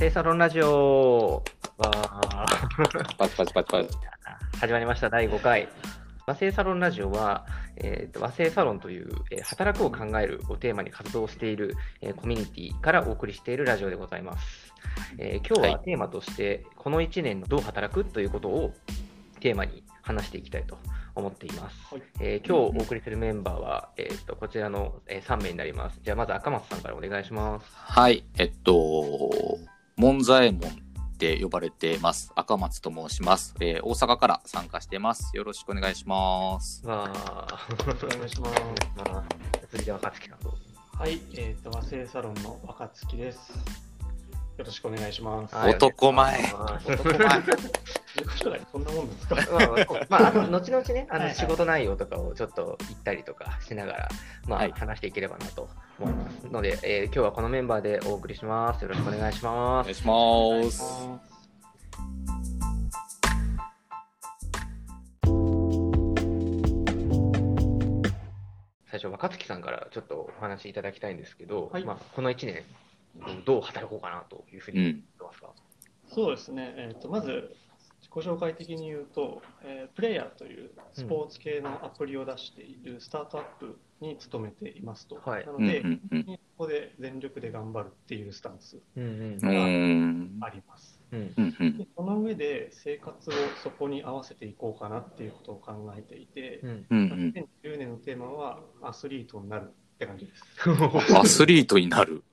生サロンラジオわーパチパチパチパチ。始まりました、第5回。和製サロンラジオは、えーと和製サロンという、えー働くを考えるをテーマに活動している、えーコミュニティからお送りしているラジオでございます。えー今日ははテーマとして、この1年どう働くということをテーマに話していきたいと思っています。はいえー今日お送りするメンバーは、えーとこちらの、え3名になります。じゃあまず赤松さんからお願いします。はい、えっと、門左衛門って呼ばれてます。赤松と申します。えー大阪から参加してます。よろしくお願いします。わーお願いします。まあ、続いては勝木さんはい、えっ、と、和製サロンの若月です。よろしくお願いします。はい男前男前そんなもんですか？まあ、あ、あの後々ね、あの仕事内容とかをちょっと言ったりとかしながら、まあ、はい話していければなと思いますので、えー今日はこのメンバーでお送りします。よろしくお願いしおます。願いします。最初、若月さんからちょっとお話しいただきたいんですけど、はいまあ、この1年、どう働こうかなというふうに思ってますか、そうですね、えっ、と、まず、自己紹介的に言うと、えープレイヤーというスポーツ系のアプリを出しているスタートアップに勤めていますと。はいうんうなので、んうん。ここで全力で頑張るっていうスタンスうんうんうーん。あります。うんうんうんでその上で生活をそこに合わせていこうかなっていうことを考えていて、うんうん2010年のテーマはアスリートになるって感じです。うん。アスリートになる。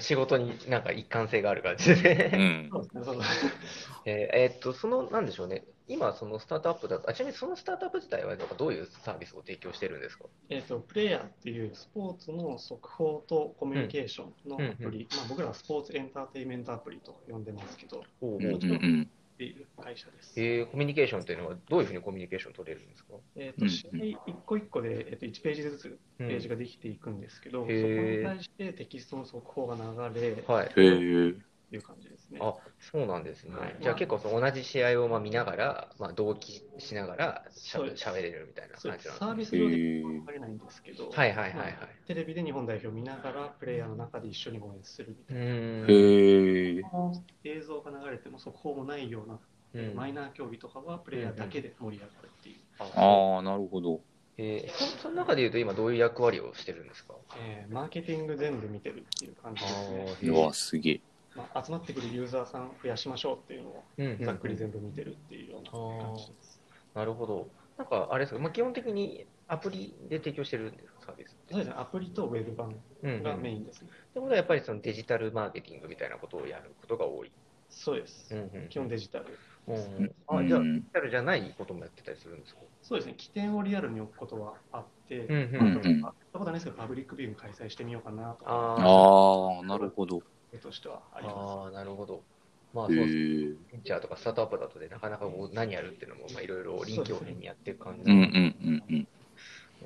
仕事になんか一貫性がある感じでうね。ん。えーえーっと、その、なんでしょうね、今、そのスタートアップだと、あちなみにそのスタートアップ自体はなんかどういうサービスを提供してるんですか？えー、とプレイヤーっていうスポーツの速報とコミュニケーションのアプリ、まあ、僕らはスポーツエンターテインメントアプリと呼んでますけど、おうんうんうん。っていう会社です。えーコミュニケーションというのは、どういうふうにコミュニケーション取れるんですか？えーうんと試合一個一個で、えー、と1ページずつページができていくんですけど、そこへーに対してテキストの速報が流れるはい。という感じですね。あそうなんですね。はいじゃあ結構その同じ試合をまあ見ながら、まあ、同期しながらしゃしゃべれるみたいな感じですサービス上で分かれないんですけど、はいはいはいはいまあテレビで日本代表を見ながら、プレイヤーの中で一緒に応援するみたいな。映像が流れても速報もないような、うんマイナー競技とかはプレイヤーだけで盛り上がるっていう、ああ、なるほど。えーそその中で言うと今どういう役割をしてるんですか？えーマーケティング全部見てるっていう感じですね。うわ、すげえ。まあ、集まってくるユーザーさん増やしましょうっていうのをうんうんざっくり全部見てるっていうような感じです。なるほど。なんかあれですか、まあ、基本的にアプリで提供してるんですか、サービス。そうですね、アプリとウェブ版うんうんがメインですね。ってことはやっぱりそのデジタルマーケティングみたいなことをやることが多い。そうです。うんうん基本デジタル。うんううんん、あじゃあ、うんデジタルじゃないこともやってたりするんですか？そうですね、起点をリアルに置くことはあって、うんうんまあうんやったことはないですけど、パブリックビューイング開催してみようかなとああ、なるほど。としてはあります。ああ、なるほど。まあ、へそうですえ。ベンチャーとかスタートアップだとで、なかなかこう何やるっていうのも、まあ、いろいろ臨機応変にやっていく感じうんうなんでうんうん。なる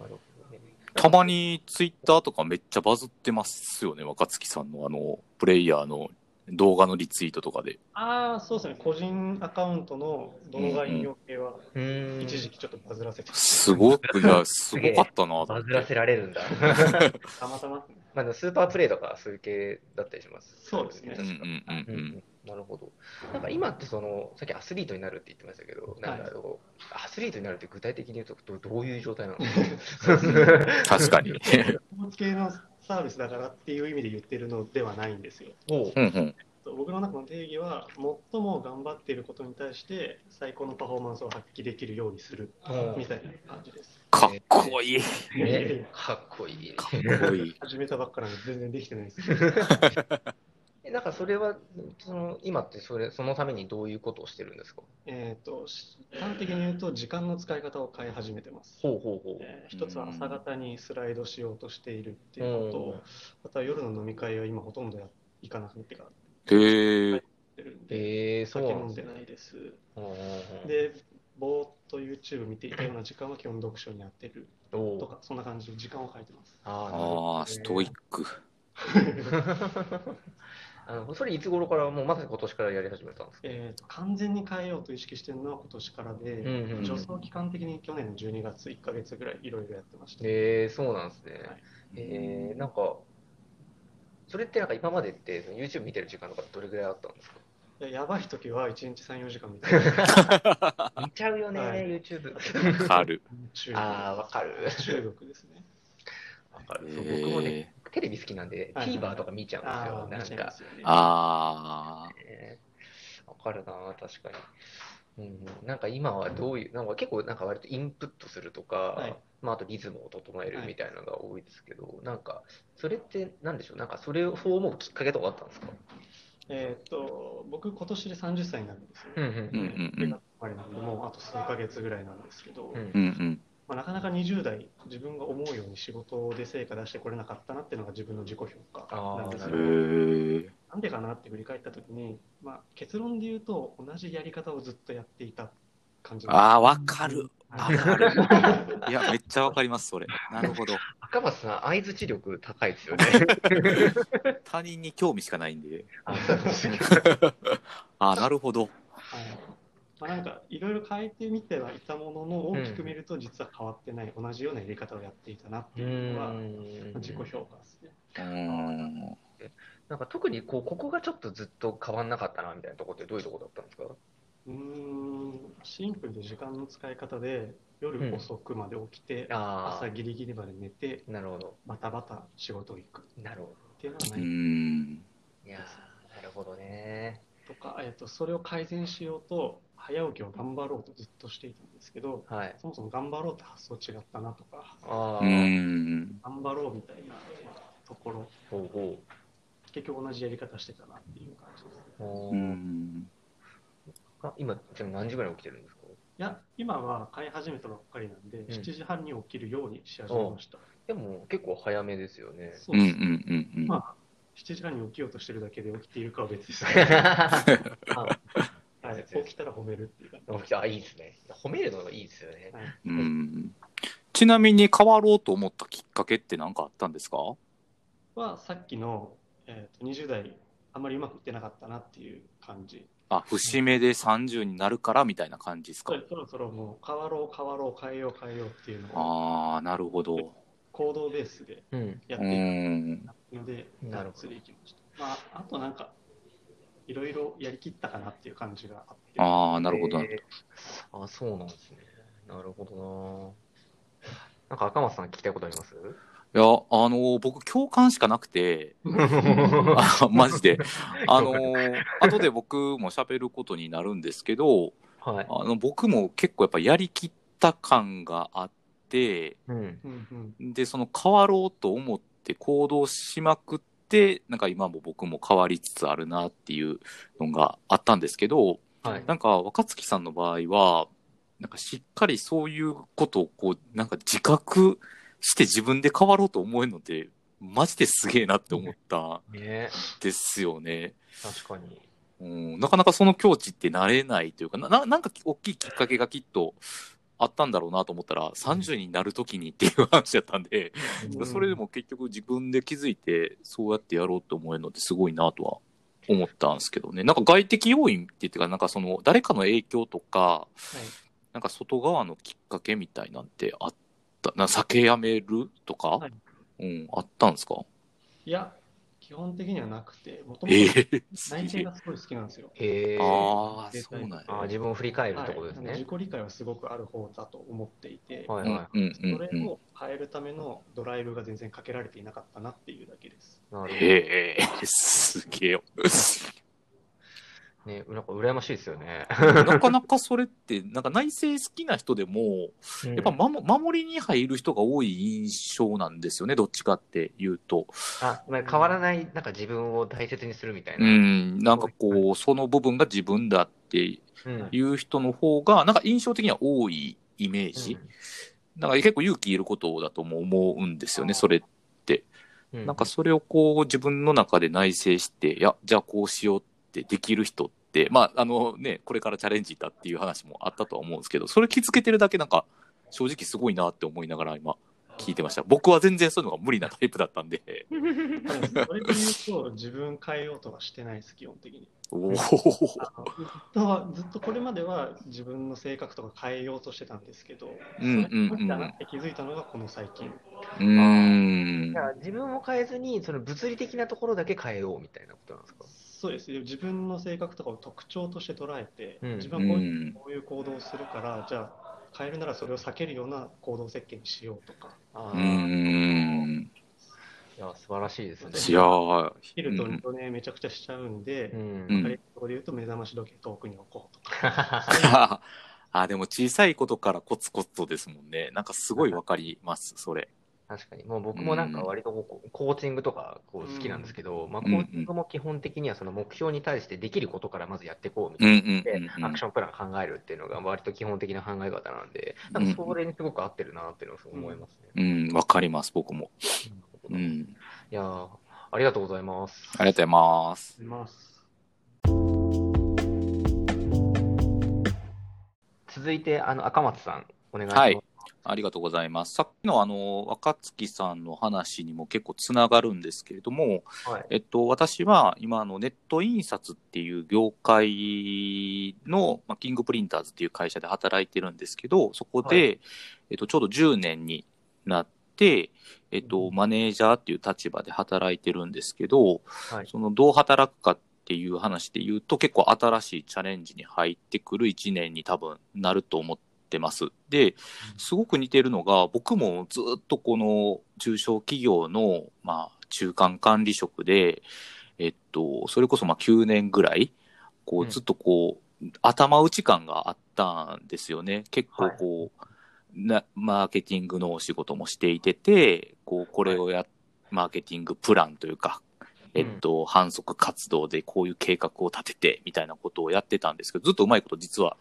ほどね。たまにツイッターとかめっちゃバズってますよね、若月さんのあの、プレイヤーの動画のリツイートとかで。ああ、そうですね、個人アカウントの動画引用系は。一時期ちょっとバズらせて、すごく、い？や、すごかったな バズらせられるんだ。たまたま、まあ、スーパープレイとかそういう系だったりします。そうですねうんうんうんううんん。なるほど。なんか今ってその、さっきアスリートになるって言ってましたけど、なんかこうアスリートになるって具体的に言うとどどういう状態なの？確かに。スポーツ系のサービスだからっていう意味で言ってるのではないんですよ。おううんうん。僕の中の定義は、最も頑張っていることに対して最高のパフォーマンスを発揮できるようにするみたいな感じです。かっこいい。ね、かっこいい。かっこいい。始めたばっかなんで全然できてないです。えなんかそれは、その今ってそれそのためにどういうことをしてるんですか？えっと、端的に言うと、時間の使い方を変え始めてます。ほうほうほう。えー一つは朝方にスライドしようとしているっていうことと、あとは夜の飲み会は今ほとんどや行かなくなってからへえ。ってるんで、えー、そう酒飲んなんですね。でないです。で、ぼーっと YouTube 見ていたような時間は基本読書にやってるとか、そんな感じで時間を変えてます。ああ、ストイック。どあのそれいつ頃から、もうまさに今年からやり始めたんですか？えーと完全に変えようと意識してるのは今年からで、うんうんうん助走期間的に去年の12月1ヶ月ぐらいいろいろやってました。えー、そうなんですね。はいえー、なんか、それってなんか今までって YouTube 見てる時間とかどれぐらいあったんですか？いややばい時は1日3、4時間みたいな。見ちゃうよね、はい YouTube。わかる。ああ、わかる。中毒ですね。わかる。そう僕もね、えテレビ好きなんで、はいはい TVer とか見ちゃうんですよ。ああ、なんかあねわかるな、確かに。うん、なんか今はどういう、なんか結構なんか割とインプットするとか、はいまあ、あとリズムを整えるみたいなのが多いですけど、なんか、それってなんでしょう、なんかそれをそう思うきっかけとかあったんですか？えーっと、僕、今年で30歳になるんですよ。うんうんー。うんうんもうあと数ヶ月ぐらいなんですけど、うんうん。うんうん。まあ、なかなか20代、自分が思うように仕事で成果出してこれなかったなっていうのが自分の自己評価なんですへけど、なんでかなって振り返ったときに、まあ、結論で言うと、同じやり方をずっとやっていた感じああ、わかる。わはいかる。いや、めっちゃわかります、それ。なるほど。赤松さん、相づち力高いですよね。他人に興味しかないんで。あ あ、なるほど。はいまあ、なんかいろいろ変えてみてはいたものの大きく見ると実は変わってない、同じようなやり方をやっていたなってういうのがん自己評価ですね。うーん。なんか特にこうここがちょっとずっと変わんなかったなみたいなところってどういうところだったんですか？うーんシンプルで時間の使い方で夜遅くまで起きて、あ朝ギリギリまで寝てあ、なるほど。バタバタ仕事行くなるほっていうのがうーないん。ど。いやーなるほどね。とか、えっとそれを改善しようと早起きを頑張ろうとずっとしていたんですけどはい。そもそも頑張ろうって発想違ったなとか。頑張ろうみたいなところほうほ結局同じやり方してたなっていう感じです。今、ちなみに何時ぐらいに起きてるんですか？いや、今は飼い始めたばっかりなんで、ん7時半に起きるようにし始めました。でも結構早めですよね。そううんうんです。うんうん。まあ、7時半に起きようとしてるだけで起きているかは別です。あはい、起きたら褒めるっていうか。起きたあ、いいですね。褒めるのがいいですよね。はい、うん。ちなみに変わろうと思ったきっかけって何かあったんですか？は、さっきの、えー、と20代、あんまりうまくいってなかったなっていう感じ。あ、節目で30になるからみたいな感じですか？そろそろもう変わろう、変わろう、変えよう、変えようっていうのをああ、なるほど。行動ベースでうん。やっうていん。くので、なるほどがっつりいきました。まあ、あとなんか、いろいろやりきったかなっていう感じがあって。ああ、なるほど。えーあ、そうなんですね。なるほどな。なんか赤松さん聞きたいことあります？いや、あの僕共感しかなくて、あマジで。あの後で僕も喋ることになるんですけど、はい。あの、僕も結構やっぱやりきった感があって、うん。うんうんで、その変わろうと思って行動しまくって、なんか今も僕も変わりつつあるなっていうのがあったんですけど、はい。なんか若月さんの場合は、なんかしっかりそういうことをこう、なんか自覚して自分で変わろうと思えるので、マジですげえなって思ったですよね。確かに。うん、なかなかその境地ってなれないというか、なななんか大きいきっかけがきっとあったんだろうなと思ったら、30になるときにっていう話だったんで、うん。それでも結局自分で気づいて、そうやってやろうと思えるのってすごいなとは思ったんですけどね。なんか外的要因って言ってか、なんかその誰かの影響とか、はい。なんか外側のきっかけみたいなんてあった、な酒やめるとか、はい。うん、あったんですか？いや、基本的にはなくて、もともえと内政がすごい好きなんですよ。へえ。ああ、でそうなんや。あー自分を振り返るはいところですね自。己理解はすごくある方だと思っていて、はいはうんうんうんそれうん。を変えるためのドライブが全然かけられていなかったなっていうだけです。い。なるほへえ、すげえ。ね、なんか羨ましいですよね。なかなか それって、なんか内政好きな人でも、やっぱま、守守りに入る人が多い印象なんですよね、どっちかっていうと。あ、まあ、変わらない、なんか自分を大切にするみたいうな。ん、なんかこう、その部分が自分だってうん。いう人の方が、なんか印象的には多いイメージ。だから結構勇気いることだとも思うんですよね、それって。うんなんかそれをこう自分の中で内省して、いや、じゃあこうしようってできる人って、まあ、あのね、これからチャレンジだっていう話もあったとは思うんですけど、それ気づけてるだけなんか、正直すごいなって思いながら今、聞いてました。僕は全然そういうのが無理なタイプだったんで。それで言うと、自分変えようとはしてないです、基本的に。おずっとずっとこれまでは自分の性格とか変えようとしてたんですけど、うんうんうんだなって気づいたのがこの最近。うーんじゃ。あ自分を変えずに、その物理的なところだけ変えようみたいなことなんですか？そうです自分の性格とかを特徴として捉えて、うん自分はこういうこういう行動をするから、じゃあ変えるならそれを避けるような行動設計にしようとか、あ。いや、素晴らしいですね。いやー切ると二度寝めちゃくちゃしちゃうんで、うんうん分かりやところで言うと目覚まし時計遠くに置こうとか。あ、でも小さいことからコツコツとですもんね。なんかすごいわかります、それ。確かに。もう僕もなんか割とこうコーチングとかこう好きなんですけど、まあ、コーチングも基本的にはその目標に対してできることからまずやっていこうみたうんいな。でうんうんうん。アクションプラン考えるっていうのが割と基本的な考え方なんで、なんかそれにすごく合ってるなっていうのを思いますね。うん、わかります、僕も。ういん。やーありがとうございます。ありがとうございます。います。続いて、あの、赤松さん、お願いします。はいありがとうございます。さっきのあの、若月さんの話にも結構つながるんですけれども、はい。えっと、私は今、あの、ネット印刷っていう業界の、まあ、キングプリンターズっていう会社で働いてるんですけど、そこで、はえっと、ちょうど10年になって、えっと、マネージャーっていう立場で働いてるんですけど、はい。その、どう働くかっていう話で言うと、結構新しいチャレンジに入ってくる1年に多分なると思ってます。で、すごく似てるのが、僕もずっとこの中小企業の、まあ、中間管理職で、えっと、それこそまあ9年ぐらい、こううんずっとこう、頭打ち感があったんですよね。結構こう、な、マーケティングのお仕事もしていてて、こう、これをや、マーケティングプランというか、えっと、販促活動でこういう計画を立てて、みたいなことをやってたんですけど、ずっとうまいこと実は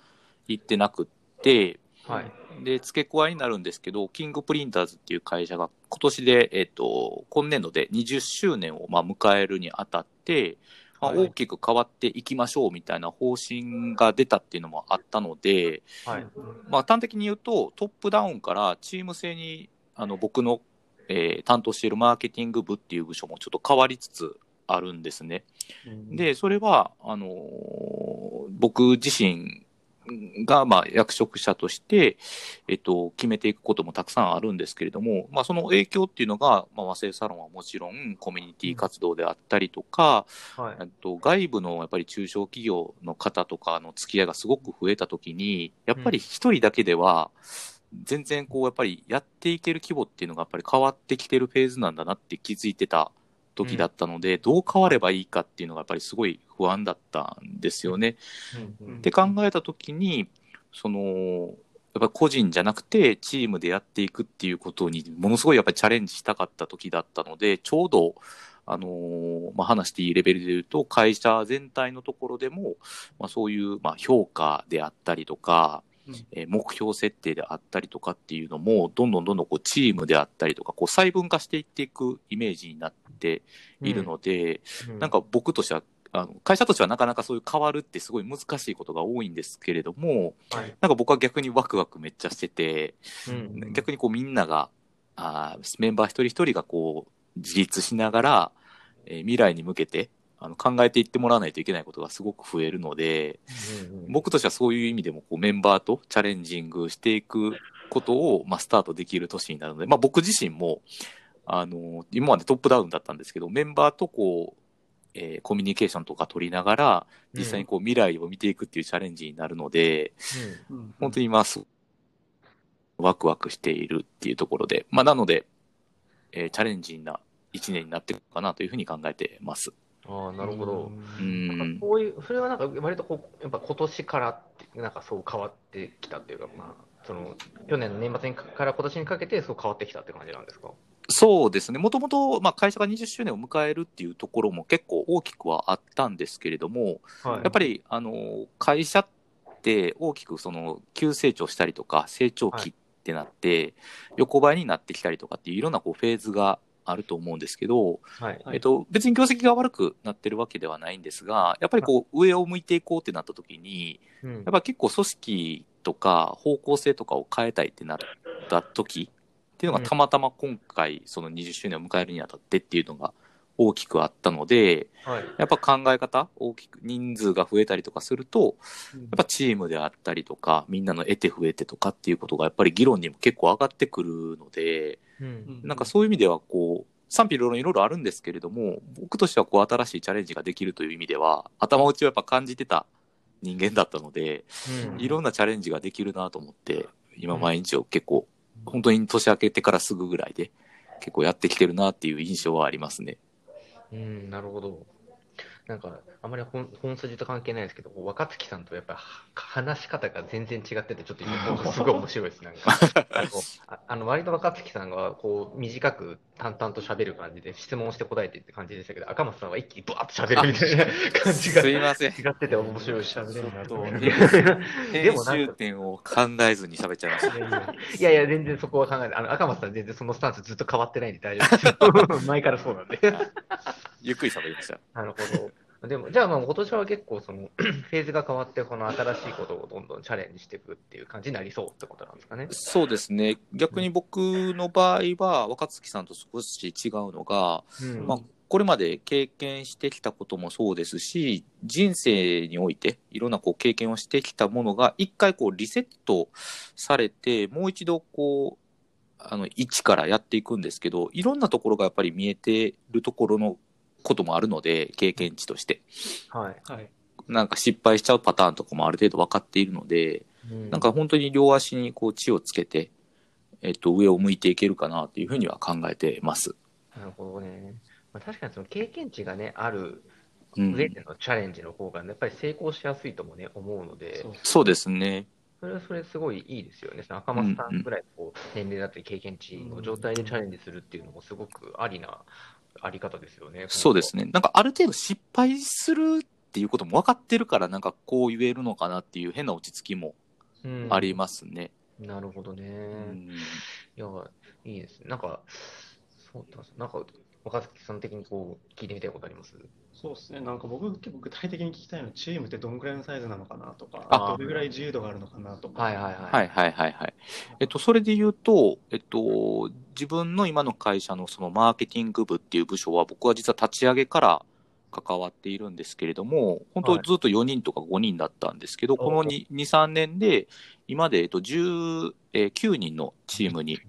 いってなくって、はい。で、付け加えになるんですけど、キングプリンターズっていう会社が今年で、えっ、と、今年度で20周年をまあ迎えるにあたって、まあ、はい大きく変わっていきましょうみたいな方針が出たっていうのもあったので、はい。まあ、端的に言うと、トップダウンからチーム制に、あの、僕の、えー担当しているマーケティング部っていう部署もちょっと変わりつつあるんですね。で、それは、あのー僕自身が、まあ、役職者として、えっと、決めていくこともたくさんあるんですけれども、まあ、その影響っていうのが、まあ、和製サロンはもちろん、コミュニティ活動であったりとか、はい。えっと、外部のやっぱり中小企業の方とかの付き合いがすごく増えたときに、やっぱり一人だけでは、全然こう、やっぱりやっていける規模っていうのがやっぱり変わってきてるフェーズなんだなって気づいてた時だったので、どう変わればいいかっていうのがやっぱりすごい不安だったんですよね。うんうん。って考えた時に、その、やっぱり個人じゃなくてチームでやっていくっていうことにものすごいやっぱりチャレンジしたかった時だったので、ちょうど、あのーまあ、話していいレベルで言うと、会社全体のところでも、まあ、そういう、まあ、評価であったりとか、うんえー目標設定であったりとかっていうのも、どんどんどんどんこうチームであったりとか、こう細分化していっていくイメージになっているので、うん。なんか僕としては、あの会社としてはなかなかそういう変わるってすごい難しいことが多いんですけれども、はい。なんか僕は逆にワクワクめっちゃしてて、うん。逆にこうみんなが、あーメンバー一人一人がこう自立しながら、えー未来に向けてあの考えていってもらわないといけないことがすごく増えるので、うんうん僕としてはそういう意味でもこうメンバーとチャレンジングしていくことを、まあ、スタートできる年になるので、まあ、僕自身も、あの、今までトップダウンだったんですけど、メンバーとこう、えーコミュニケーションとか取りながら、実際にこう未来を見ていくっていうチャレンジになるので、うん。本当に今す、ワクワクしているっていうところで、まあ、なので、えーチャレンジな一年になっていくかなというふうに考えてます。ああ、なるほど。うなんんか。こういう、それはなんか割とこう、やっぱ今年からって、なんかそう変わってきたっていうか、まあ、その、去年の年末にかから今年にかけてそう変わってきたって感じなんですか？そうですね。もともと、まあ、会社が20周年を迎えるっていうところも結構大きくはあったんですけれども、はい。やっぱり、あの、会社って大きくその、急成長したりとか、成長期ってなって、横ばいになってきたりとかっていういろんなこうフェーズがあると思うんですけど、はい。はい。えっと、別に業績が悪くなってるわけではないんですが、やっぱりこう、上を向いていこうってなった時に、うん。やっぱ結構組織とか方向性とかを変えたいってなった時っっていうのがたまたま今回、その20周年を迎えるにあたってっていうのが大きくあったので、はい。やっぱ考え方、大きく人数が増えたりとかすると、うんやっぱチームであったりとか、みんなの得て増えてとかっていうことがやっぱり議論にも結構上がってくるので、うん。なんかそういう意味ではこう、賛否両論いろいろあるんですけれども、僕としてはこう新しいチャレンジができるという意味では、頭打ちをやっぱ感じてた人間だったので、うんいろんなチャレンジができるなと思って、今毎日を結構、本当に年明けてからすぐぐらいで、結構やってきてるなっていう印象はありますね。うん、なるほど。なんか、あまり本本筋と関係ないですけど、若月さんとやっぱり話し方が全然違ってて、ちょっと今、すごい面白いです。なんか、あのああの割と若月さんがこう短く淡々と喋る感じで、質問して答えてって感じでしたけど、赤松さんは一気にブワーッと喋るみたいな 感じがすいません。違ってて面白い喋れるなと。で編もなんか集点を考えずに喋っちゃいました。いやいや、全然そこは考えない。あの赤松さん全然そのスタンスずっと変わってないんで大丈夫ですよ。前からそうなんで。ゆっくり喋りました。なるほど。でも、じゃあまあ今年は結構その フェーズが変わって、この新しいことをどんどんチャレンジしていくっていう感じになりそうってことなんですかね。そうですね。逆に僕の場合は、若月さんと少し違うのが、うんまあ、これまで経験してきたこともそうですし、人生においていろんなこう経験をしてきたものが、一回こうリセットされて、もう一度こう、あの、一からやっていくんですけど、いろんなところがやっぱり見えてるところのこともあるので、経験値として。はい。はい。なんか失敗しちゃうパターンとかもある程度分かっているので、なんか本当に両足にこう血をつけて、えっと、上を向いていけるかなというふうには考えてます。なるほどね。まあ、確かにその経験値がね、あるうん上でのチャレンジの方が、ね、やっぱり成功しやすいともね、思うので、そうそうですね。それはそれすごいいいですよね。その赤松さんぐらいこう年齢だったり経験値の状態でチャレンジするっていうのもすごくありなあり方ですよね。そうですね。なんかある程度失敗するっていうことも分かってるから、なんかこう言えるのかなっていう変な落ち着きもうんありますね。なるほどね。うんいや、いいですね。なんか、そうだ、なんか、若月さん的にこう、聞いてみたいことあります？そうですね。なんか僕結構具体的に聞きたいのは、チームってどんくらいのサイズなのかなとか、あどれぐらい自由度があるのかなとか。はいはいはい。はいはいはいはい。えっと、それで言うと、えっと、自分の今の会社のそのマーケティング部っていう部署は、僕は実は立ち上げから関わっているんですけれども、本当はいずっと4人とか5人だったんですけど、この2、2 3年で、今で、えっと、19人のチームに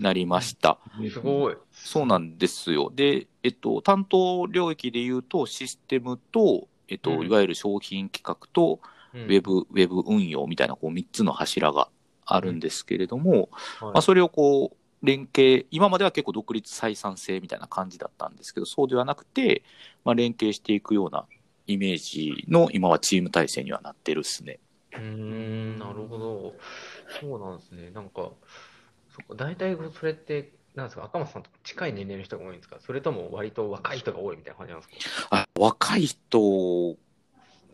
なりました。すごい。そうなんですよ。で、えっと、担当領域で言うと、システムと、えっと、うんいわゆる商品企画と、ウウェ、ブ、ウェブ運用みたいな、こう、3つの柱があるんですけれども、はいまあ、それをこう、連携、今までは結構独立採算性みたいな感じだったんですけど、そうではなくて、まあ、連携していくようなイメージの今はチーム体制にはなってるっすね。うーん、なるほど。そうなんですね。なんか、そっか、大体それって、なんですか、赤松さんと近い年齢の人が多いんですか？それとも割と若い人が多いみたいな感じなんですか？あ若い人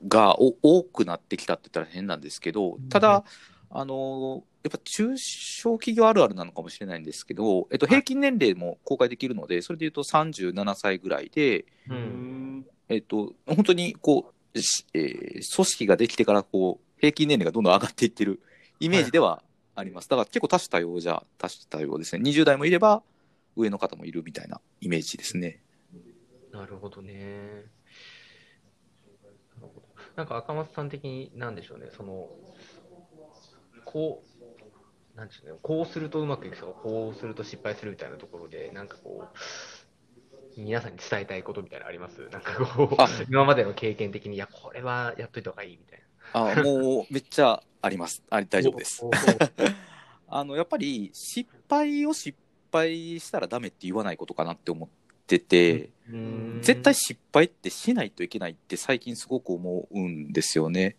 がお多くなってきたって言ったら変なんですけど、ただ、あの、やっぱ中小企業あるあるなのかもしれないんですけど、えっと、平均年齢も公開できるので、それで言うと37歳ぐらいで。えっと、本当にこう、しえー組織ができてからこう、平均年齢がどんどん上がっていってるイメージではあります。だから結構多種多様じゃ、多種多様ですね。20代もいれば、上の方もいるみたいなイメージですね。なるほどね。なんか赤松さん的になんでしょうね、その、こう、なんでしょうね、こうするとうまくいくとか、こうすると失敗するみたいなところで、なんかこう、皆さんに伝えたいことみたいなのあります？なんかこうあ、今までの経験的に、いや、これはやっといた方がいいみたいな。あ、もうめっちゃあります。あ大丈夫です。あの、やっぱり失敗を失敗したらダメって言わないことかなって思ってて、絶対失敗ってしないといけないって最近すごく思うんですよね。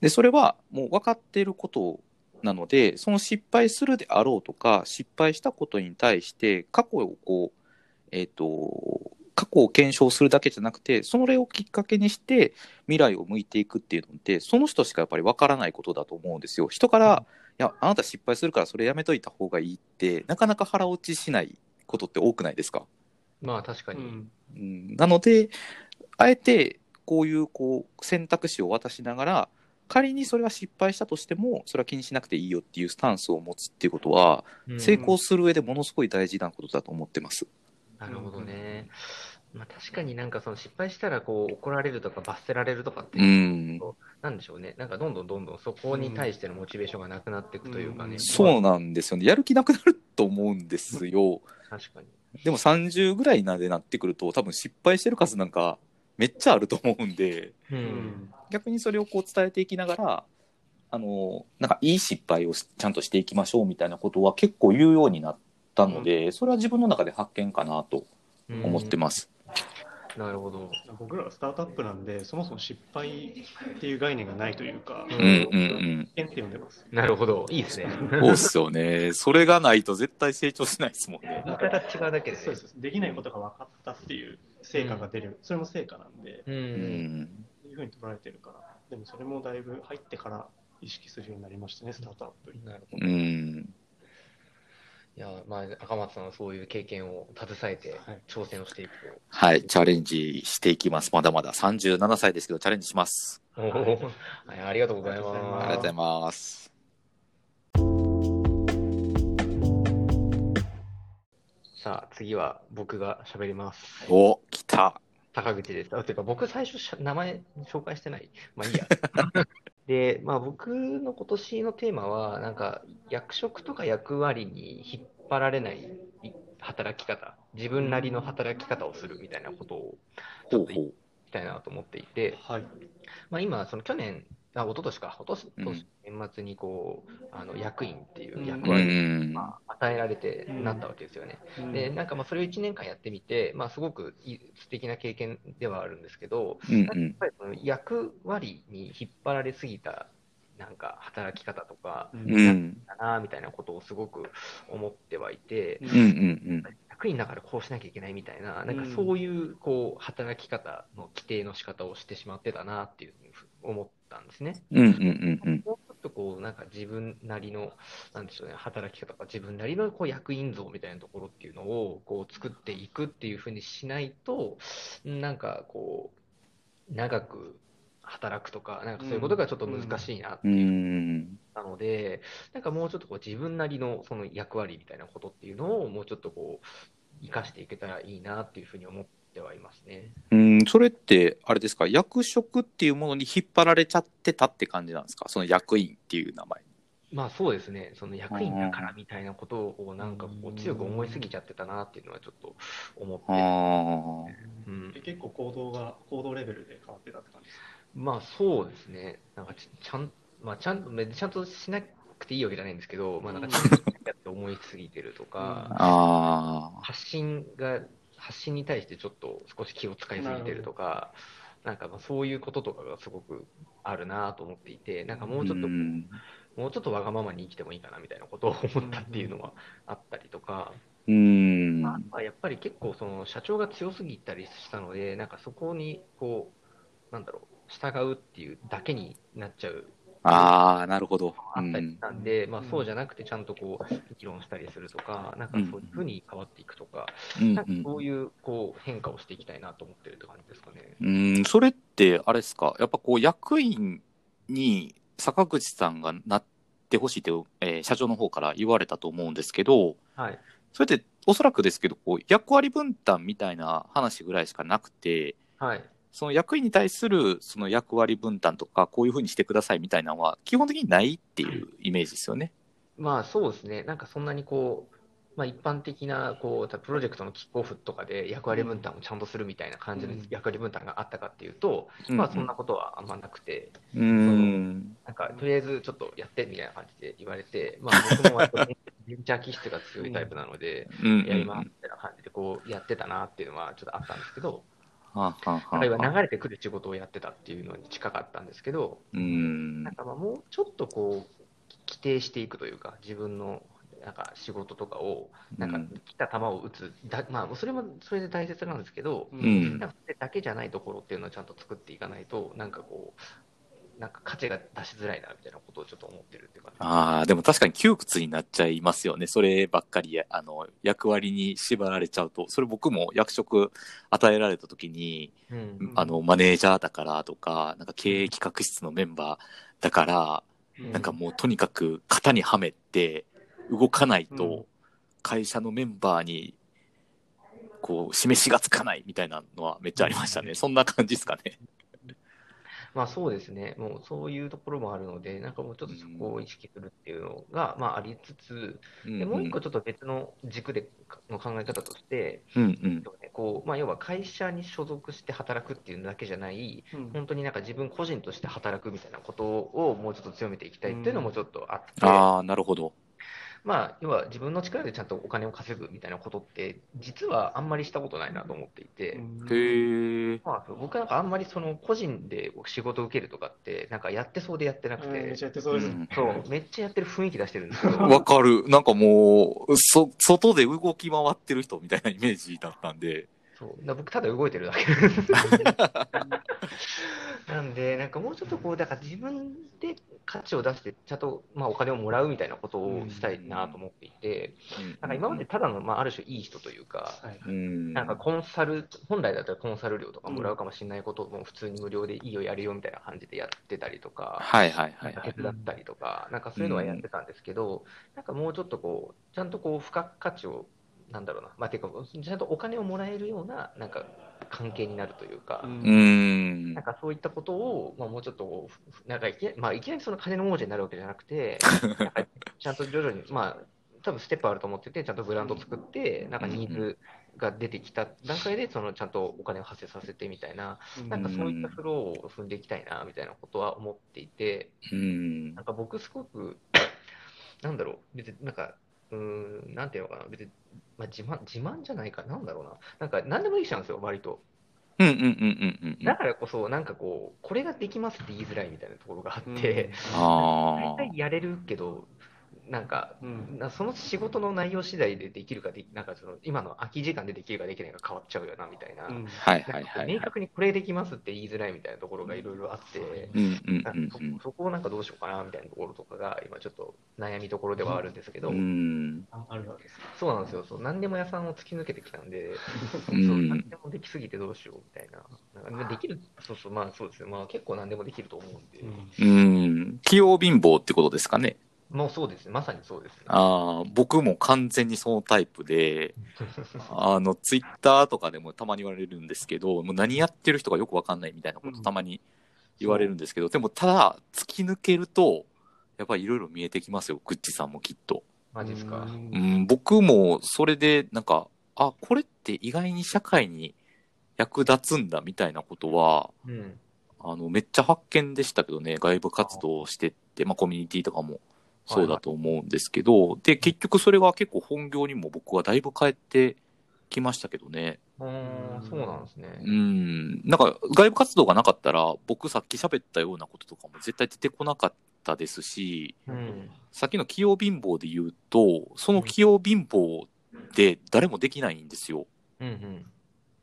で、それはもう分かっていることなので、その失敗するであろうとか、失敗したことに対して、過去をこう、えっ、と、過去を検証するだけじゃなくて、それをきっかけにして未来を向いていくっていうのって、その人しかやっぱり分からないことだと思うんですよ。人から、いや、あなた失敗するからそれやめといた方がいいって、なかなか腹落ちしないことって多くないですか？まあ確かに。うん。うんなので、あえてこういうこう選択肢を渡しながら、仮にそれが失敗したとしてもそれは気にしなくていいよっていうスタンスを持つっていうことは、成功する上でものすごい大事なことだと思ってます。なるほどね。まあ、確かになんかその失敗したらこう怒られるとか罰せられるとかってういう、ん、なんでしょうね。なんかどんどんどんどんそこに対してのモチベーションがなくなっていくというかね。そうなんですよね。やる気なくなると思うんですよ。確かに。でも30ぐらいまでなってくると多分失敗してる数なんかめっちゃあると思うんでう。うんん逆にそれをこう伝えていきながらあのなんかいい失敗をしちゃんとしていきましょうみたいなことは結構言うようになったので、それは自分の中で発見かなと思ってます。なるほど。僕らはスタートアップなんで、そもそも失敗っていう概念がないというか、うんうんうんって呼んでます。なるほど。いいですね。うん。そうっすよね。それがないと絶対成長しないですもんね。言い方違うだけでね。そうです。できないことが分かったっていう成果が出る、それも成果なんで、う。うんういうふうに捉えてるから、でもそれもだいぶ入ってから意識するようになりましたね、スタートアップに。なるほど。うん。いや、まあ、赤松さんはそういう経験を携えてはい挑戦をしていくはい。チャレンジしていきます。まだまだ37歳ですけど、チャレンジします。と。おーはい、ありがとうございま。ありがとうございます。さあ、次は僕が喋ります。お、来た。高口です。あ、ていうか、僕最初しゃ名前紹介してない。まあいいや。で、まあ僕の今年のテーマは、なんか役職とか役割に引っ張られない働き方、自分なりの働き方をするみたいなことをちょっと言い。たいなと思っていて、はい。まあ今、その去年、あ、一昨年か、一昨うん年年末にこう、あの役員っていううん役う割をん。まあ与えられてなったわけですよね。で、なんかまあそれを1年間やってみて、まあすごくいい素敵な経験ではあるんですけど、うんやっぱりその役割に引っ張られすぎたなんか働き方とかううん。うん。だなみたいなことをすごく思ってはいて、うん。うん。役員だからこうしなきゃいけないみたいな、なんかうんそういうこう働き方の規定の仕方をしてしまってたなっていうふうに思ったんですね。うん。うん。うん。もうちょっとこうなんか自分なりの、なんでしょうね、働き方とか自分なりのこう役員像みたいなところっていうのをこう作っていくっていうふうにしないと、なんかこう、長く働くとか、なんかそういうことがちょっと難しいなってういう、ん。なので、なんかもうちょっとこう自分なりのその役割みたいなことっていうのをもうちょっとこう、生かしていけたらいいなっていうふうに思ってはいますね。うん、それって、あれですか、役職っていうものに引っ張られちゃってたって感じなんですか、その役員っていう名前。まあそうですね、その役員だからみたいなことをなんかこううん強く思いすぎちゃってたなっていうのはちょっと思ってああ。うんで結構行動が、行動レベルで変わってたって感じですか？まあそうですね、なんかちちゃん、まあちゃんと、ちゃんとしなくていいわけじゃないんですけど、まあなんかちゃんとしなきゃって思いすぎてるとか、ああ。発信が、発信に対してちょっと少し気を使いすぎてるとか、なんかまあそういうこととかがすごくあるなと思っていて、なんかもうちょっと、うん。もうちょっとわがままに生きてもいいかなみたいなことを思ったっていうのはあったりとか、うん。まあ、やっぱり結構その社長が強すぎたりしたので、なんかそこにこう、なんだろう、従うっていうだけになっちゃうああ、なるほど。あったりしたんで、まあうんそうじゃなくてちゃんとこう議論したりするとか、なんかそういうふうに変わっていくとか、うんなんかそういうこう変化をしていきたいなと思ってるって感じですかね。うん、それって、あれですか、やっぱこう、役員に坂口さんがなってほしいって、えー社長の方から言われたと思うんですけど、はい。それっておそらくですけど、こう役割分担みたいな話ぐらいしかなくて、はい。その役員に対するその役割分担とか、こういうふうにしてくださいみたいなのは、基本的にないっていうイメージですよね。まあそうですね、なんかそんなにこう、まあ、一般的なこうプロジェクトのキックオフとかで役割分担をちゃんとするみたいな感じのうん役割分担があったかっていうと、まあそんなことはあんまなくて、うん。うん。なんかとりあえずちょっとやってみたいな感じで言われて、まあ僕もベンチャー気質が強いタイプなので、うん。やりますみたいな感じでこうやってたなっていうのはちょっとあったんですけど、はあるいはあ流れてくる仕事をやってたっていうのに近かったんですけど、うん。なん。かまあもうちょっとこう、規定していくというか、自分のなんか仕事とかを、なんかうん来た球を打つ、だまあ、それもそれで大切なんですけど、ううんだけじゃないところっていうのをちゃんと作っていかないと、なんかこう、なんか価値が出しづらいなみたいなことをちょっと思ってるっていうか、ああ、でも確かに窮屈になっちゃいますよね。そればっかり、あの、役割に縛られちゃうと。それ僕も役職与えられた時に、うんあの、マネージャーだからとか、なんか経営企画室のメンバーだから、なんかもうとにかく型にはめて動かないうんと会社のメンバーにこう示しがつかないみたいなのはめっちゃありましたね。そんな感じですかね。まあそうですね、もうそういうところもあるので、なんかもうちょっとそこを意識するっていうのが、まあありつつ、でもう一個ちょっと別の軸での考え方として、うんうん。こうまあ、要は会社に所属して働くっていうだけじゃない、うん。本当になんか自分個人として働くみたいなことをもうちょっと強めていきたいっていうのもちょっとあって、ああ、なるほど。まあ、要は自分の力でちゃんとお金を稼ぐみたいなことって、実はあんまりしたことないなと思っていて、へえ。まあ、僕なんかあんまりその個人で仕事を受けるとかって、なんかやってそうでやってなくてうんめっち、ゃやってそうです。うんそう、めっちゃやってる雰囲気出してるんですけど、わかる。なんかもう、そ、外で動き回ってる人みたいなイメージだったんで。そう僕、ただ動いてるだけ。なんで、なんかもうちょっとこう、だから自分で価値を出して、ちゃんと、まあ、お金をもらうみたいなことをしたいなと思っていて、なんか今までただの、まあ、ある種いい人というか。なんかコンサル、本来だったらコンサル料とかもらうかもしれないことをもう普通に無料でいいよやるよみたいな感じでやってたりとか、はいはいはいはい。手伝ったりとか、なんかそういうのはやってたんですけど、なんかもうちょっとこう、ちゃんとこう、付加価値を、なんだろうな、まあ、ていうか、ちゃんとお金をもらえるような、なんか関係になるというか、うん。うんなん。かそういったことを、まあ、もうちょっとなんかいき,、まあ、いきなりその金の亡者になるわけじゃなくて、なんかちゃんと徐々に、まあ、多分ステップあると思ってて、ちゃんとブランド作って、なんかニーズが出てきた段階で、そのちゃんとお金を発生させてみたいな、なんかそういったフローを踏んでいきたいな、みたいなことは思っていて、うん。なんか僕すごく、なんだろう、別になんか、うーん、なんていうのかな、別に、まあ、自慢、自慢じゃないか、なんだろうな、なんか何でもいい人なんですよ、割と。うんうんうんうんうんうん。だからこそ、なんかこう、これができますって言いづらいみたいなところがあって、あ大体やれるけど、なんか、うんなその仕事の内容次第でできるかで、なんかその今の空き時間でできるかできないか変わっちゃうよなみたいな、うんあ。はいはいはい。明確にこれできますって言いづらいみたいなところがいろいろあって、うんうんなんかうんそそこをなんかどうしようかなみたいなところとかが、今ちょっと悩みどころではあるんですけど。ああるわけですね。そうなんですよ、そう何でも屋さんを突き抜けてきたんで、うそうん何でもできすぎてどうしようみたいな、なんかできる、そうそう、まあそうですね、まあ結構何でもできると思うんで、うん。器用貧乏ってことですかね。もうそうですね、まさにそうですね。ああ、僕も完全にそのタイプで、あの、ツイッターとかでもたまに言われるんですけど、もう何やってる人がよくわかんないみたいなことたまに言われるんですけど、でもただ、突き抜けると、やっぱりいろいろ見えてきますよ、グッチさんもきっと。マジですか。うん、僕もそれで、なんか、あ、これって意外に社会に役立つんだみたいなことは、うん。あの、めっちゃ発見でしたけどね、外部活動をしてって、まあコミュニティとかもそうだと思うんですけど、で、結局それが結構本業にも僕はだいぶ変えてきましたけどね。うーん、そうなんですね。うん。なんか外部活動がなかったら、僕さっき喋ったようなこととかも絶対出てこなかったですし、うん。さっきの器用貧乏で言うと、その器用貧乏で誰もできないんですよ。うんうん。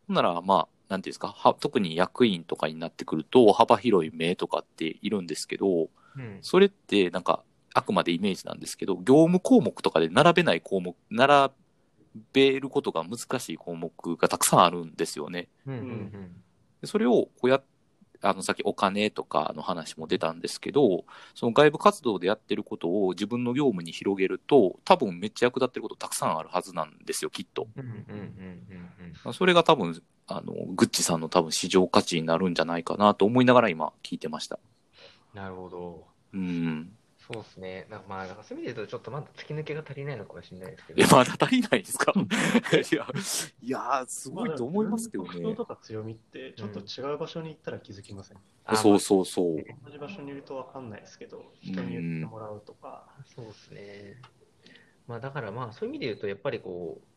ほんなら、まあ、なんていうんですか、は特に役員とかになってくると、幅広い目とかっているんですけど、うん。それってなんか、あくまでイメージなんですけど、業務項目とかで並べない項目、並べることが難しい項目がたくさんあるんですよね。うんうんでそれをこうやっあの、さっきお金とかの話も出たんですけど、その外部活動でやってることを自分の業務に広げると、多分めっちゃ役立ってることたくさんあるはずなんですよ、きっと。うん。うんうんうんそれが多分、あの、グッチさんの多分市場価値になるんじゃないかなと思いながら今聞いてました。うん。なるほど。うん。そうですね。なんかまあ、なんかそういう意味で言うと、ちょっとまだ突き抜けが足りないのかもしれないですけど。え、まだ足りないですか？いや、いやー、すごいと思いますけどね。とか強みって、ちょっと違う場所に行ったら気づきません？あそうそうそう。同じ場所にいると分かんないですけど、人に言ってもらうとか、そうですね。まあだからまあそういう意味で言うと、やっぱりこう、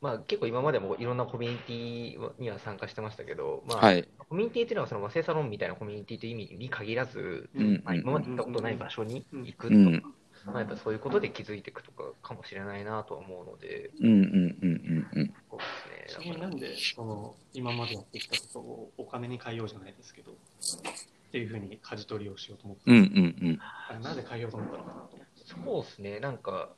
まあ結構今までもいろんなコミュニティには参加してましたけど、まあ、はい。コミュニティっていうのはその和製サロンみたいなコミュニティという意味に限らず、うんまあ、今まで行ったことない場所に行くとか、うん。まあ、やっぱそういうことで気づいていくとかかもしれないなとは思うので、うんうんうんうんうん。そうですね。ちなみになんでその今までやってきたことをお金に変えようじゃないですけど、っていうふうに舵取りをしようと思って、うんうんうん。あれなぜ変えようと思ったのかなと思って。そうですね、なんか、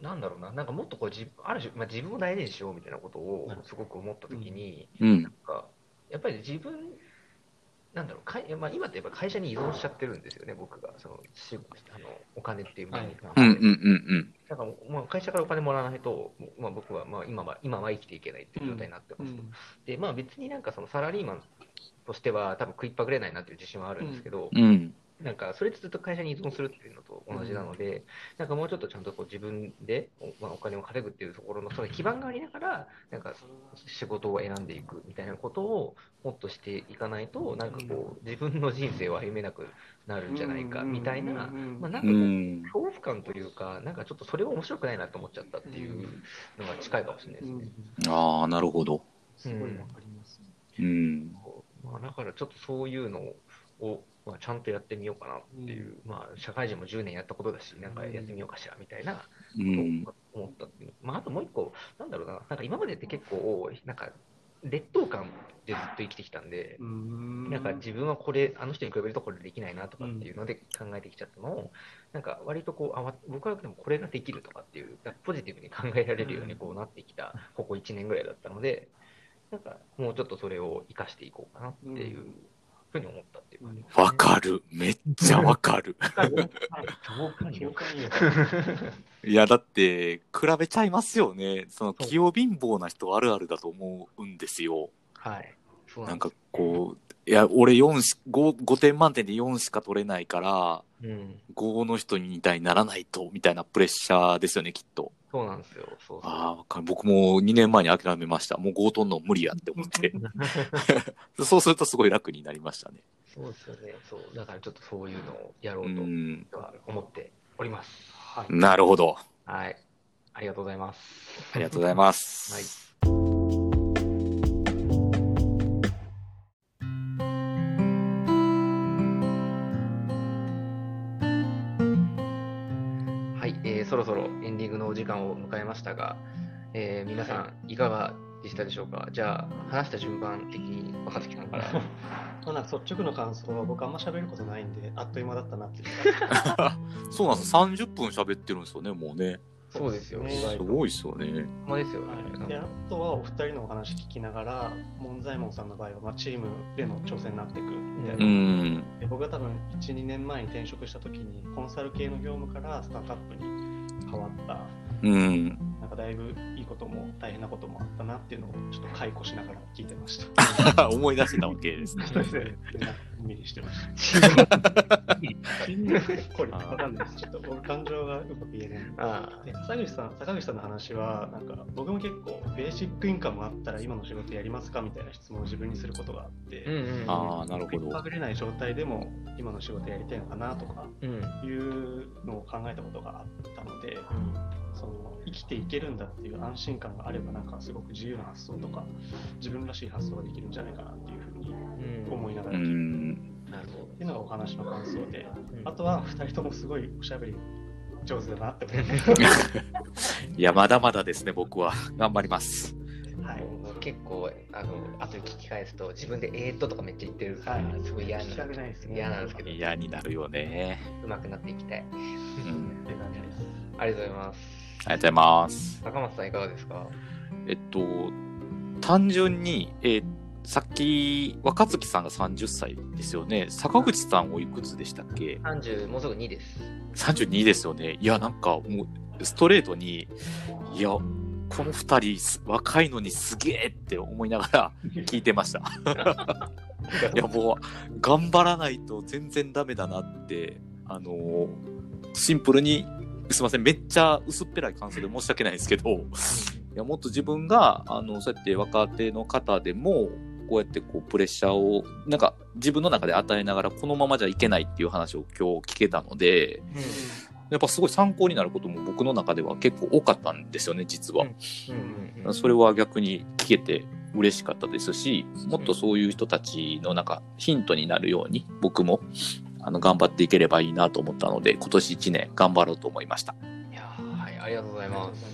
なんだろうな、なんかもっとこう自ある種、まあ、自分を大事にしようみたいなことをすごく思ったときに、うん。なんかやっぱり自分、なんだろう、かいまあ、今ってやっぱ会社に依存しちゃってるんですよね、僕が、そのしあのお金っていう面に関して。うんうんうんなんかまあ、会社からお金もらわないと、まあ、僕はまあ今は今は生きていけないっていう状態になってます。と。で、まあ、別になんかそのサラリーマンとしては、多分食いっぱぐれないなっていう自信はあるんですけど、うん。うん。なんかそれってずっと会社に依存するっていうのと同じなので、なんかもうちょっとちゃんとこう自分でお,、まあ、お金を稼ぐっていうところのその基盤がありながら、なんか仕事を選んでいくみたいなことをもっとしていかないと、なんかこう自分の人生を歩めなくなるんじゃないかみたいな、まあ、なんかう。こうん恐怖感というか、なんかちょっとそれは面白くないなと思っちゃったっていうのが近いかもしれないですね。ああ、なるほど。すごいわかります。うん。まあ、だからちょっとそういうのを、まあ、ちゃんとやってみようかなっていう、まあ、社会人も10年やったことだし、なんかやってみようかしらみたいなうこん。思ったっていう、まあ、あともう一個、なんだろうな、なんか今までって結構、なんか劣等感でずっと生きてきたんで、うん。なんか自分はこれ、あの人に比べるとこれできないなとかっていうので考えてきちゃったのを、なんか割とこう、あわ僕はでもこれができるとかっていう、ポジティブに考えられるようにこうなってきた、ここ1年ぐらいだったので、なんかもうちょっとそれを生かしていこうかなっていうふうに思ったっていう感じね。わかる。めっちゃわかる。共感共感意い。や、だって、比べちゃい。ますよね。その、器用貧乏な人あるあるだと思うんですよ。はい。そうなんかこう、い。や、俺4し5、5点満点で4しか取れない。から、うん。5の人みたい。にならない。と、みたい。なプレッシャーですよね、きっと。そうなんですよ。そうそう。ああ、僕も2年前に諦めました。もう5取んの無理やって思って。そうするとすごい楽になりましたね。そうですよね。そう。だからちょっとそういうのをやろううとん。は思っております。はい。なるほど。はい。ありがとうございます。ありがとうございます。はい、間を迎えましたが、えー皆さん、いかがでしたでしょうか？じゃあ、話した順番的に若月さんから。まあ率直な感想は僕あんま喋ることないんで、あっという間だったなっていうか。そうなんです。30分喋ってるんですよね、もうね。そうですよ、ね。すごいですよね。まですよね。はい、であとはお二人のお話聞きながら、門左衛門さんの場合は、まあ、チームでの挑戦になっていくみたいな、うん。で僕は多分1、2年前に転職した時にコンサル系の業務からスタートアップに変わった、うん。なんかだいぶことも大変なこともあったなっていうのをちょっと解雇しながら聞いてました。思い出してたわけですね。そうですね。見にしてました。これわかんないです。ちょっと僕感情がうまく言えない。あで坂口さん坂口さんの話はなんか僕も結構ベーシックインカムあったら今の仕事やりますかみたいな質問を自分にすることがあって、あ、うんうんうん。ああ、なるほど。ぐれない状態でも今の仕事やりたいのかなとかうん。いうのを考えたことがあったのでその生きていけるんだっていう安心感があればなんかすごく自由な発想とか自分らしい発想ができるんじゃないかなっていうふうにうん。思いながうら聞いてん。なるほっていうのがお話の感想でど。あとは2人ともすごいおしゃべり上手だなって思いました。いや、まだまだですね、僕は。頑張ります。はい結構、あの、後で聞き返すと、自分でえーっととかめっちゃ言ってるから、はいすごい嫌なないですね嫌なんですけど、嫌になるよね。上手くなっていきたい。うん。ありがとうございます。ありがとうございます。高松さんいかがですか？えっと、単純に、えーさっき、若月さんが30歳ですよね。坂口さんおいくつでしたっけ ?30、もうすぐ2です。?32 ですよね。いや、なんかもう、ストレートに、いや、この二人す、若いのにすげえって思いながら 聞いてました。いや、もう、頑張らないと全然ダメだなって、あのーシンプルに、すいません、めっちゃ薄っぺらい感想で申し訳ないですけど、いや、もっと自分が、あの、そうやって若手の方でも、こうやってこう、プレッシャーを、なんか、自分の中で与えながら、このままじゃいけないっていう話を今日聞けたので、やっぱすごい参考になることも僕の中では結構多かったんですよね、実は。それは逆に聞けて嬉しかったですし、もっとそういう人たちのなんかヒントになるように僕もあの頑張っていければいいなと思ったので、今年1年頑張ろうと思いました。いやーはい、ありがとうございます。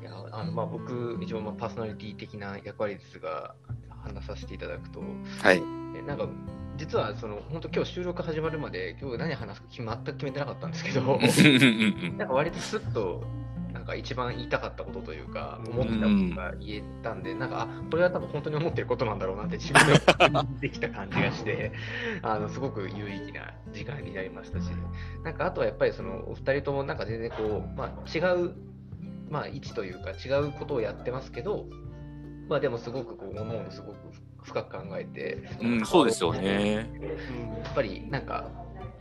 いやあのまあ、僕、一応まあパーソナリティ的な役割ですが、話させていただくと、はい。えなんか実はその本当今日収録始まるまで今日何話すか全く決めてなかったんですけど なんか割とスッとなんか一番言いたかったことというか思ってたことが言えたんで、なんかあこれは多分本当に思ってることなんだろうなって自分でできた感じがして あのすごく有意義な時間になりましたし。なんかあとはやっぱりそのお二人ともなんか全然こう、まあ、違う、まあ、位置というか違うことをやってますけど、まあ、でもすごくこうものをすごく深く考えて、うん、そうですよね。やっぱりなんか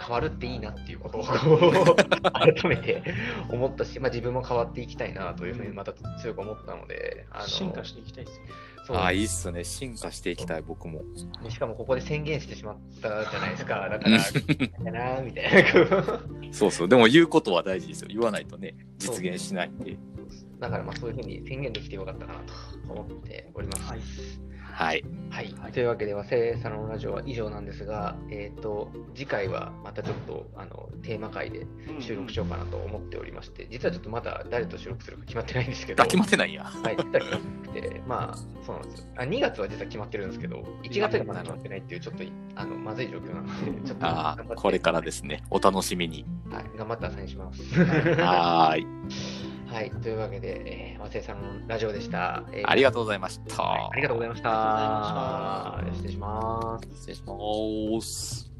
変わるっていいなっていうことを 改めて思ったし、まあ、自分も変わっていきたいなというふうにまた強く思ったので、あの進化していきたいですよね。ああ、いいっすね。進化していきたい、僕も。しかもここで宣言してしまったじゃないですか。だから、だなみたいな。そうそう。でも言うことは大事ですよ。言わないとね、実現しないんで。だからまあそういうふうに宣言できてよかったかなと思っております。はいはい。はい。というわけで、和製サロンラジオは以上なんですが、えっ、ー、と、次回はまたちょっと、あの、テーマ会で収録しようかなと思っておりまして、実はちょっとまだ誰と収録するか決まってないんですけど。決まってないや。はい、決まってて、まあ、そうなんですよ。あ、2月は実は決まってるんですけど、1月がまだ決まってないっていう、ちょっと、あの、まずい状況なので、ちょっと。ああ、これからですね。お楽しみに。はい、頑張って朝にします。はい。はい、というわけで、えー、和製さんのラジオでした、えー。ありがとうございました。ありがとうございました。失礼します。失礼します。